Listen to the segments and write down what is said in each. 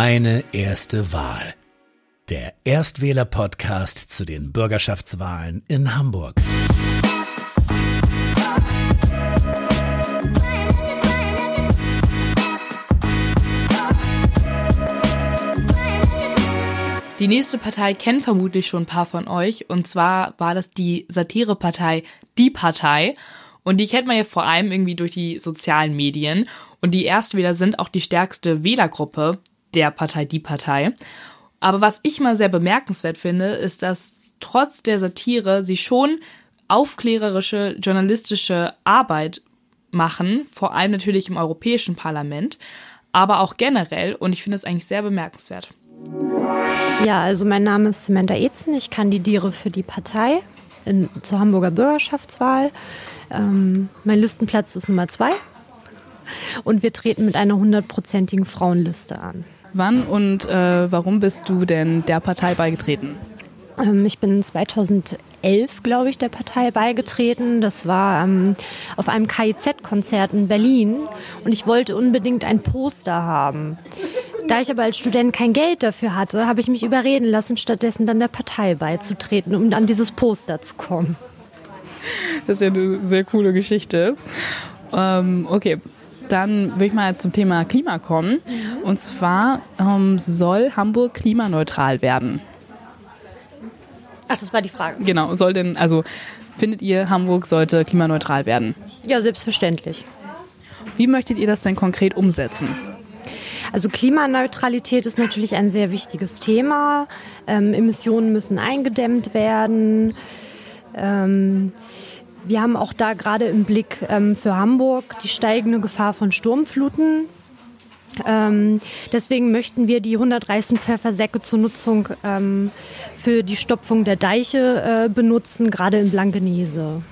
Meine erste Wahl. Der Erstwähler-Podcast zu den Bürgerschaftswahlen in Hamburg. Die nächste Partei kennen vermutlich schon ein paar von euch. Und zwar war das die Satirepartei Die Partei. Und die kennt man ja vor allem irgendwie durch die sozialen Medien. Und die Erstwähler sind auch die stärkste Wählergruppe der Partei Die Partei. Aber was ich mal sehr bemerkenswert finde, ist, dass trotz der Satire sie schon aufklärerische journalistische Arbeit machen, vor allem natürlich im Europäischen Parlament, aber auch generell. Und ich finde es eigentlich sehr bemerkenswert. Ja, also mein Name ist Samantha Etzen. Ich kandidiere für die Partei in, zur Hamburger Bürgerschaftswahl. Ähm, mein Listenplatz ist Nummer zwei. Und wir treten mit einer hundertprozentigen Frauenliste an. Wann und äh, warum bist du denn der Partei beigetreten? Ähm, ich bin 2011, glaube ich, der Partei beigetreten. Das war ähm, auf einem KIZ-Konzert in Berlin und ich wollte unbedingt ein Poster haben. Da ich aber als Student kein Geld dafür hatte, habe ich mich überreden lassen, stattdessen dann der Partei beizutreten, um an dieses Poster zu kommen. Das ist ja eine sehr coole Geschichte. Ähm, okay, dann will ich mal zum Thema Klima kommen. Und zwar ähm, soll Hamburg klimaneutral werden. Ach, das war die Frage. Genau, soll denn, also findet ihr, Hamburg sollte klimaneutral werden? Ja, selbstverständlich. Wie möchtet ihr das denn konkret umsetzen? Also Klimaneutralität ist natürlich ein sehr wichtiges Thema. Ähm, Emissionen müssen eingedämmt werden. Ähm, wir haben auch da gerade im Blick ähm, für Hamburg die steigende Gefahr von Sturmfluten. Ähm, deswegen möchten wir die 100 Reißenpfeffersäcke zur Nutzung ähm, für die Stopfung der Deiche äh, benutzen, gerade in Blankenese.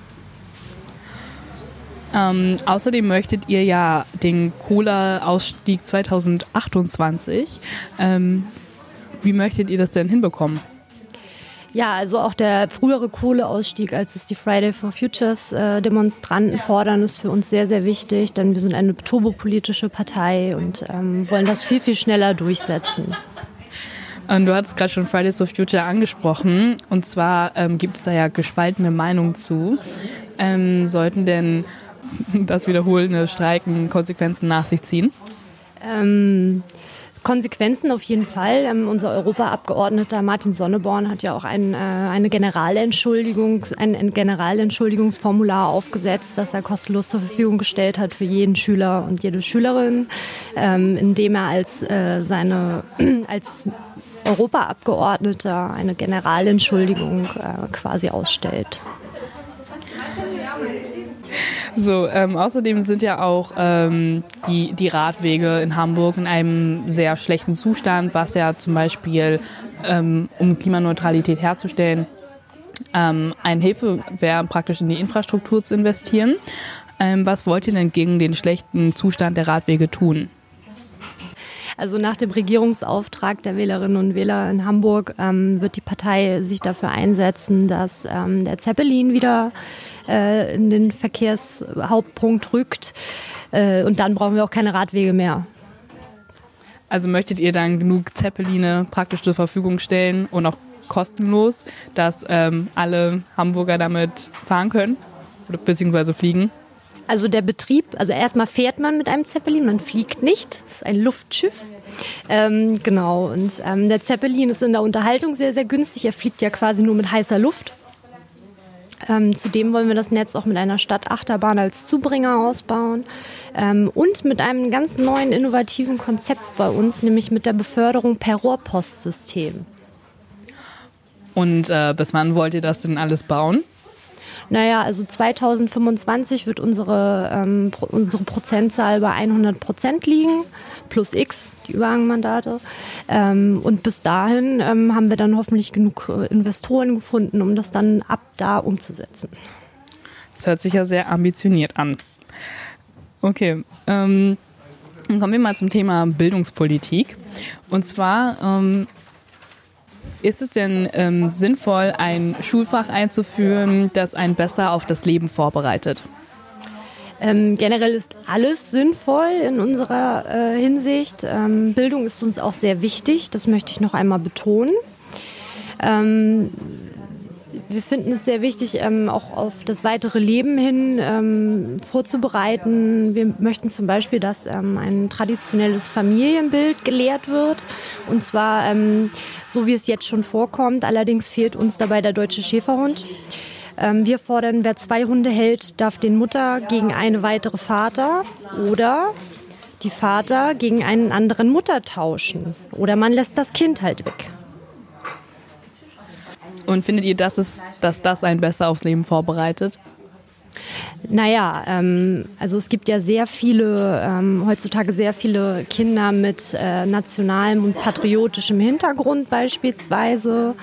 Ähm, außerdem möchtet ihr ja den Cola-Ausstieg 2028. Ähm, wie möchtet ihr das denn hinbekommen? Ja, also auch der frühere Kohleausstieg, als es die Friday for Futures äh, Demonstranten fordern, ist für uns sehr, sehr wichtig, denn wir sind eine turbopolitische Partei und ähm, wollen das viel, viel schneller durchsetzen. Und du hattest gerade schon Fridays for Future angesprochen. Und zwar ähm, gibt es da ja gespaltene Meinungen zu. Ähm, sollten denn das wiederholende Streiken Konsequenzen nach sich ziehen? Konsequenzen auf jeden Fall. Ähm, unser Europaabgeordneter Martin Sonneborn hat ja auch ein, äh, eine Generalentschuldigung, ein, ein, Generalentschuldigungsformular aufgesetzt, das er kostenlos zur Verfügung gestellt hat für jeden Schüler und jede Schülerin, ähm, indem er als äh, seine als Europaabgeordneter eine Generalentschuldigung äh, quasi ausstellt. So, ähm, außerdem sind ja auch ähm, die, die Radwege in Hamburg in einem sehr schlechten Zustand, was ja zum Beispiel, ähm, um Klimaneutralität herzustellen, ähm, eine Hilfe wäre, praktisch in die Infrastruktur zu investieren. Ähm, was wollt ihr denn gegen den schlechten Zustand der Radwege tun? Also nach dem Regierungsauftrag der Wählerinnen und Wähler in Hamburg ähm, wird die Partei sich dafür einsetzen, dass ähm, der Zeppelin wieder äh, in den Verkehrshauptpunkt rückt. Äh, und dann brauchen wir auch keine Radwege mehr. Also möchtet ihr dann genug Zeppeline praktisch zur Verfügung stellen und auch kostenlos, dass ähm, alle Hamburger damit fahren können oder beziehungsweise fliegen? Also der Betrieb, also erstmal fährt man mit einem Zeppelin, man fliegt nicht, es ist ein Luftschiff. Ähm, genau, und ähm, der Zeppelin ist in der Unterhaltung sehr, sehr günstig. Er fliegt ja quasi nur mit heißer Luft. Ähm, zudem wollen wir das Netz auch mit einer Stadtachterbahn als Zubringer ausbauen ähm, und mit einem ganz neuen innovativen Konzept bei uns, nämlich mit der Beförderung per Rohrpostsystem. Und äh, bis wann wollt ihr das denn alles bauen? Naja, also 2025 wird unsere, ähm, unsere Prozentzahl bei 100 Prozent liegen, plus X, die Überhangmandate. Ähm, und bis dahin ähm, haben wir dann hoffentlich genug äh, Investoren gefunden, um das dann ab da umzusetzen. Das hört sich ja sehr ambitioniert an. Okay, ähm, dann kommen wir mal zum Thema Bildungspolitik. Und zwar ähm, ist es denn ähm, sinnvoll, ein Schulfach einzuführen, das einen besser auf das Leben vorbereitet? Ähm, generell ist alles sinnvoll in unserer äh, Hinsicht. Ähm, Bildung ist uns auch sehr wichtig, das möchte ich noch einmal betonen. Ähm, wir finden es sehr wichtig, ähm, auch auf das weitere Leben hin ähm, vorzubereiten. Wir möchten zum Beispiel, dass ähm, ein traditionelles Familienbild gelehrt wird. Und zwar ähm, so, wie es jetzt schon vorkommt. Allerdings fehlt uns dabei der deutsche Schäferhund. Ähm, wir fordern, wer zwei Hunde hält, darf den Mutter gegen eine weitere Vater oder die Vater gegen einen anderen Mutter tauschen. Oder man lässt das Kind halt weg. Und findet ihr, dass, es, dass das einen besser aufs Leben vorbereitet? Naja, ähm, also es gibt ja sehr viele, ähm, heutzutage sehr viele Kinder mit äh, nationalem und patriotischem Hintergrund beispielsweise.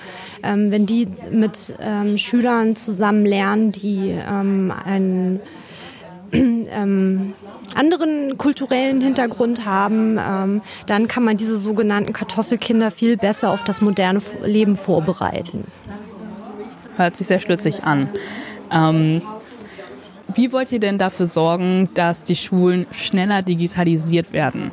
Ähm, wenn die mit ähm, Schülern zusammen lernen, die ähm, einen ähm, anderen kulturellen Hintergrund haben, ähm, dann kann man diese sogenannten Kartoffelkinder viel besser auf das moderne Leben vorbereiten. Hört sich sehr schlüssig an. Ähm, wie wollt ihr denn dafür sorgen, dass die Schulen schneller digitalisiert werden?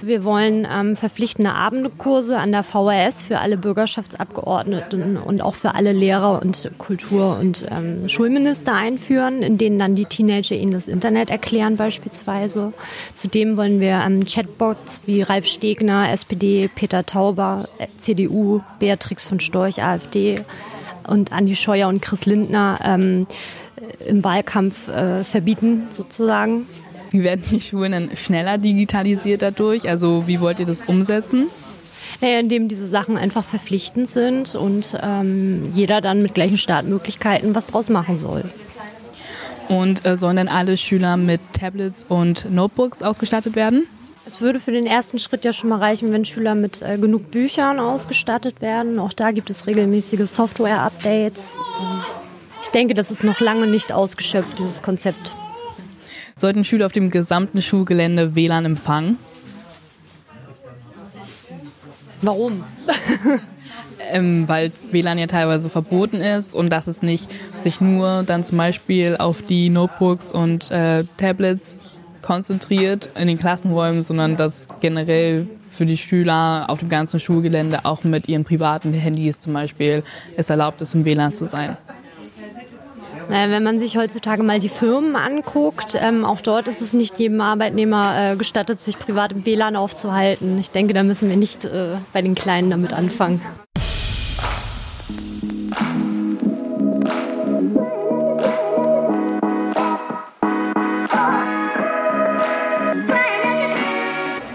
Wir wollen ähm, verpflichtende Abendkurse an der VHS für alle Bürgerschaftsabgeordneten und auch für alle Lehrer und Kultur- und ähm, Schulminister einführen, in denen dann die Teenager ihnen das Internet erklären beispielsweise. Zudem wollen wir ähm, Chatbots wie Ralf Stegner, SPD, Peter Tauber, CDU, Beatrix von Storch, AfD und Andi Scheuer und Chris Lindner ähm, im Wahlkampf äh, verbieten sozusagen. Wie werden die Schulen dann schneller digitalisiert dadurch? Also wie wollt ihr das umsetzen? Naja, indem diese Sachen einfach verpflichtend sind und ähm, jeder dann mit gleichen Startmöglichkeiten was draus machen soll. Und äh, sollen dann alle Schüler mit Tablets und Notebooks ausgestattet werden? Es würde für den ersten Schritt ja schon mal reichen, wenn Schüler mit äh, genug Büchern ausgestattet werden. Auch da gibt es regelmäßige Software-Updates. Ich denke, das ist noch lange nicht ausgeschöpft, dieses Konzept. Sollten Schüler auf dem gesamten Schulgelände WLAN empfangen? Warum? ähm, weil WLAN ja teilweise verboten ist und dass es nicht sich nur dann zum Beispiel auf die Notebooks und äh, Tablets konzentriert in den Klassenräumen, sondern dass generell für die Schüler auf dem ganzen Schulgelände auch mit ihren privaten Handys zum Beispiel es erlaubt ist, im WLAN zu sein. Wenn man sich heutzutage mal die Firmen anguckt, ähm, auch dort ist es nicht jedem Arbeitnehmer äh, gestattet, sich privat im WLAN aufzuhalten. Ich denke, da müssen wir nicht äh, bei den Kleinen damit anfangen.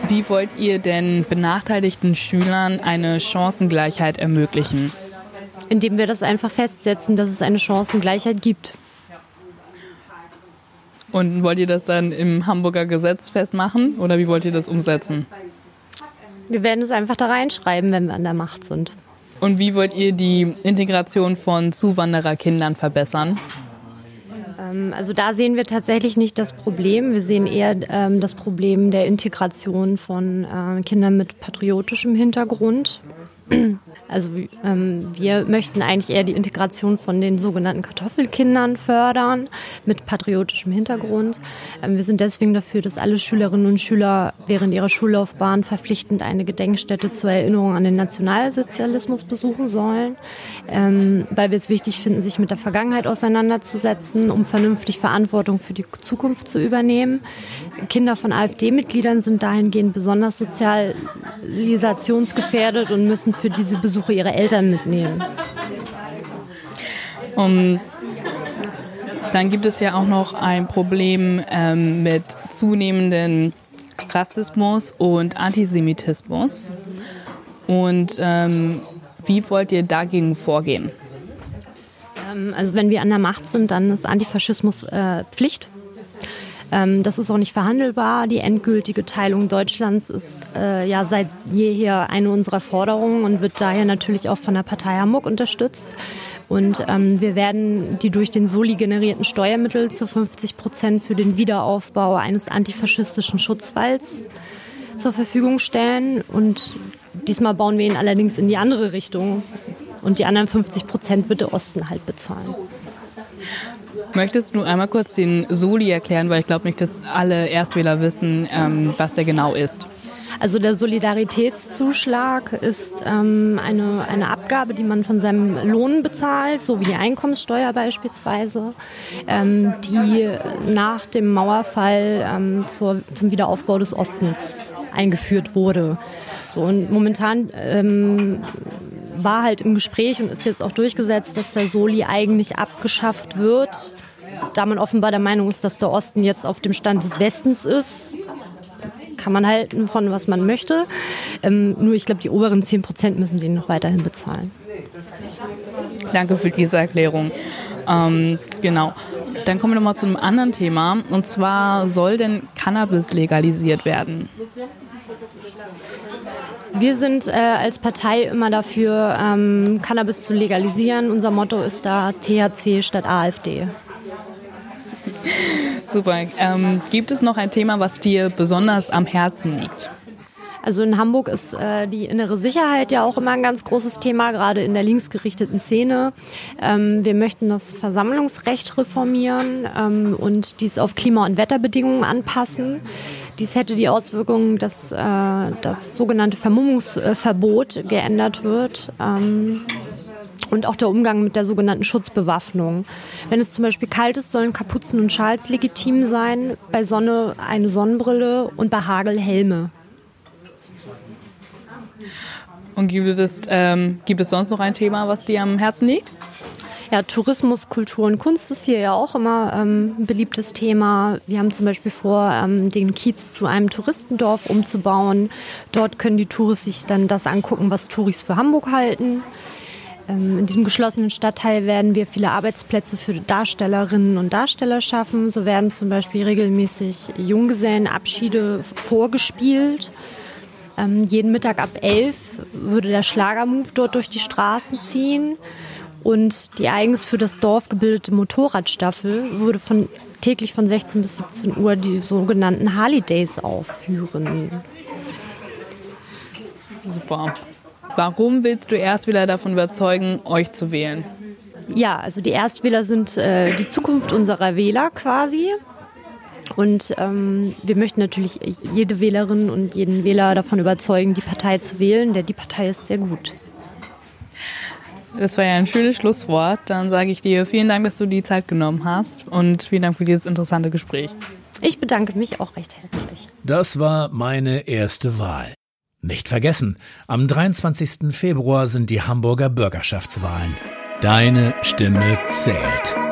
Wie wollt ihr denn benachteiligten Schülern eine Chancengleichheit ermöglichen? Indem wir das einfach festsetzen, dass es eine Chancengleichheit gibt. Und wollt ihr das dann im Hamburger Gesetz festmachen oder wie wollt ihr das umsetzen? Wir werden es einfach da reinschreiben, wenn wir an der Macht sind. Und wie wollt ihr die Integration von Zuwandererkindern verbessern? Ähm, also da sehen wir tatsächlich nicht das Problem. Wir sehen eher ähm, das Problem der Integration von äh, Kindern mit patriotischem Hintergrund. Also ähm, wir möchten eigentlich eher die Integration von den sogenannten Kartoffelkindern fördern mit patriotischem Hintergrund. Ähm, wir sind deswegen dafür, dass alle Schülerinnen und Schüler während ihrer Schullaufbahn verpflichtend eine Gedenkstätte zur Erinnerung an den Nationalsozialismus besuchen sollen, ähm, weil wir es wichtig finden, sich mit der Vergangenheit auseinanderzusetzen, um vernünftig Verantwortung für die Zukunft zu übernehmen. Kinder von AfD-Mitgliedern sind dahingehend besonders sozialisationsgefährdet und müssen für diese Besuche ihrer Eltern mitnehmen. Um, dann gibt es ja auch noch ein Problem ähm, mit zunehmendem Rassismus und Antisemitismus. Und ähm, wie wollt ihr dagegen vorgehen? Ähm, also wenn wir an der Macht sind, dann ist Antifaschismus äh, Pflicht. Ähm, das ist auch nicht verhandelbar. Die endgültige Teilung Deutschlands ist äh, ja seit jeher eine unserer Forderungen und wird daher natürlich auch von der Partei Hamburg unterstützt. Und ähm, wir werden die durch den Soli generierten Steuermittel zu 50 Prozent für den Wiederaufbau eines antifaschistischen Schutzwalls zur Verfügung stellen. Und diesmal bauen wir ihn allerdings in die andere Richtung. Und die anderen 50 Prozent wird der Osten halt bezahlen. Möchtest du einmal kurz den Soli erklären, weil ich glaube nicht, dass alle Erstwähler wissen, ähm, was der genau ist. Also der Solidaritätszuschlag ist ähm, eine, eine Abgabe, die man von seinem Lohn bezahlt, so wie die Einkommenssteuer beispielsweise, ähm, die nach dem Mauerfall ähm, zur, zum Wiederaufbau des Ostens eingeführt wurde. So, und momentan ähm, war halt im Gespräch und ist jetzt auch durchgesetzt, dass der Soli eigentlich abgeschafft wird, da man offenbar der Meinung ist, dass der Osten jetzt auf dem Stand des Westens ist kann man halten von was man möchte. Ähm, nur ich glaube, die oberen 10 Prozent müssen den noch weiterhin bezahlen. Danke für diese Erklärung. Ähm, genau. Dann kommen wir nochmal zu einem anderen Thema. Und zwar soll denn Cannabis legalisiert werden? Wir sind äh, als Partei immer dafür, ähm, Cannabis zu legalisieren. Unser Motto ist da THC statt AfD. Super. Ähm, gibt es noch ein Thema, was dir besonders am Herzen liegt? Also in Hamburg ist äh, die innere Sicherheit ja auch immer ein ganz großes Thema, gerade in der linksgerichteten Szene. Ähm, wir möchten das Versammlungsrecht reformieren ähm, und dies auf Klima- und Wetterbedingungen anpassen. Dies hätte die Auswirkung, dass äh, das sogenannte Vermummungsverbot geändert wird. Ähm, und auch der Umgang mit der sogenannten Schutzbewaffnung. Wenn es zum Beispiel kalt ist, sollen Kapuzen und Schals legitim sein, bei Sonne eine Sonnenbrille und bei Hagel Helme. Und gibt es, ähm, gibt es sonst noch ein Thema, was dir am Herzen liegt? Ja, Tourismus, Kultur und Kunst ist hier ja auch immer ähm, ein beliebtes Thema. Wir haben zum Beispiel vor, ähm, den Kiez zu einem Touristendorf umzubauen. Dort können die Touris sich dann das angucken, was Touris für Hamburg halten. Ähm, in diesem geschlossenen Stadtteil werden wir viele Arbeitsplätze für Darstellerinnen und Darsteller schaffen. So werden zum Beispiel regelmäßig Junggesellenabschiede vorgespielt. Ähm, jeden Mittag ab elf würde der Schlagermove dort durch die Straßen ziehen. Und die eigens für das Dorf gebildete Motorradstaffel würde von, täglich von 16 bis 17 Uhr die sogenannten Harley Days aufführen. Super. Warum willst du Erstwähler davon überzeugen, euch zu wählen? Ja, also die Erstwähler sind äh, die Zukunft unserer Wähler quasi. Und ähm, wir möchten natürlich jede Wählerin und jeden Wähler davon überzeugen, die Partei zu wählen, denn die Partei ist sehr gut. Das war ja ein schönes Schlusswort. Dann sage ich dir vielen Dank, dass du die Zeit genommen hast und vielen Dank für dieses interessante Gespräch. Ich bedanke mich auch recht herzlich. Das war meine erste Wahl. Nicht vergessen, am 23. Februar sind die Hamburger Bürgerschaftswahlen. Deine Stimme zählt.